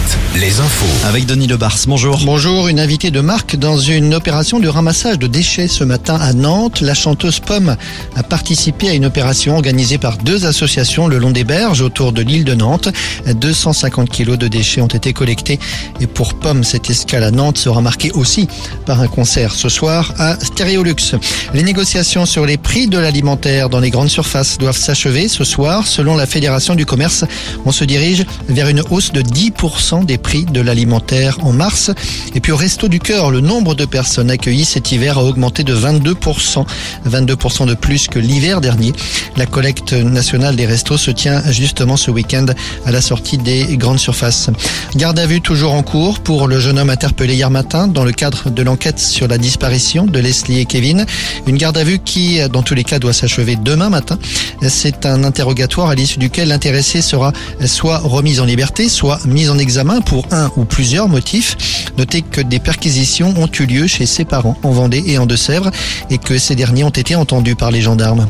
Night. Les infos. Avec Denis Lebars, bonjour. Bonjour, une invitée de marque dans une opération de ramassage de déchets ce matin à Nantes. La chanteuse Pomme a participé à une opération organisée par deux associations le long des berges autour de l'île de Nantes. 250 kilos de déchets ont été collectés et pour Pomme, cette escale à Nantes sera marquée aussi par un concert ce soir à Stéréolux. Les négociations sur les prix de l'alimentaire dans les grandes surfaces doivent s'achever ce soir. Selon la Fédération du commerce, on se dirige vers une hausse de 10% des prix de l'alimentaire en mars. Et puis au Resto du Cœur, le nombre de personnes accueillies cet hiver a augmenté de 22%, 22% de plus que l'hiver dernier. La collecte nationale des restos se tient justement ce week-end à la sortie des grandes surfaces. Garde à vue toujours en cours pour le jeune homme interpellé hier matin dans le cadre de l'enquête sur la disparition de Leslie et Kevin. Une garde à vue qui, dans tous les cas, doit s'achever demain matin. C'est un interrogatoire à l'issue duquel l'intéressé sera soit remis en liberté, soit mis en examen un ou plusieurs motifs. Notez que des perquisitions ont eu lieu chez ses parents en Vendée et en Deux-Sèvres et que ces derniers ont été entendus par les gendarmes.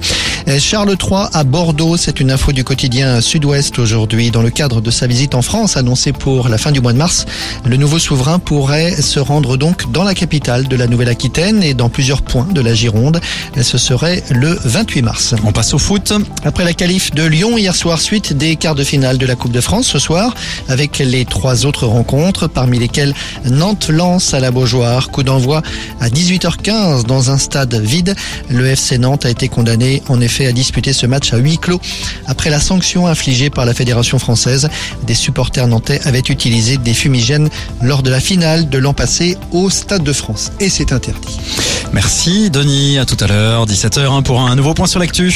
Charles III à Bordeaux, c'est une info du quotidien Sud-Ouest aujourd'hui. Dans le cadre de sa visite en France annoncée pour la fin du mois de mars, le nouveau souverain pourrait se rendre donc dans la capitale de la Nouvelle-Aquitaine et dans plusieurs points de la Gironde. Ce serait le 28 mars. On passe au foot. Après la qualif de Lyon hier soir, suite des quarts de finale de la Coupe de France ce soir, avec les trois autres rencontres, parmi lesquelles Nantes lance à la Beaujoire. Coup d'envoi à 18h15 dans un stade vide. Le FC Nantes a été condamné en effet à disputer ce match à huis clos après la sanction infligée par la Fédération française. Des supporters nantais avaient utilisé des fumigènes lors de la finale de l'an passé au Stade de France. Et c'est interdit. Merci Denis, à tout à l'heure, 17h pour un nouveau point sur l'actu.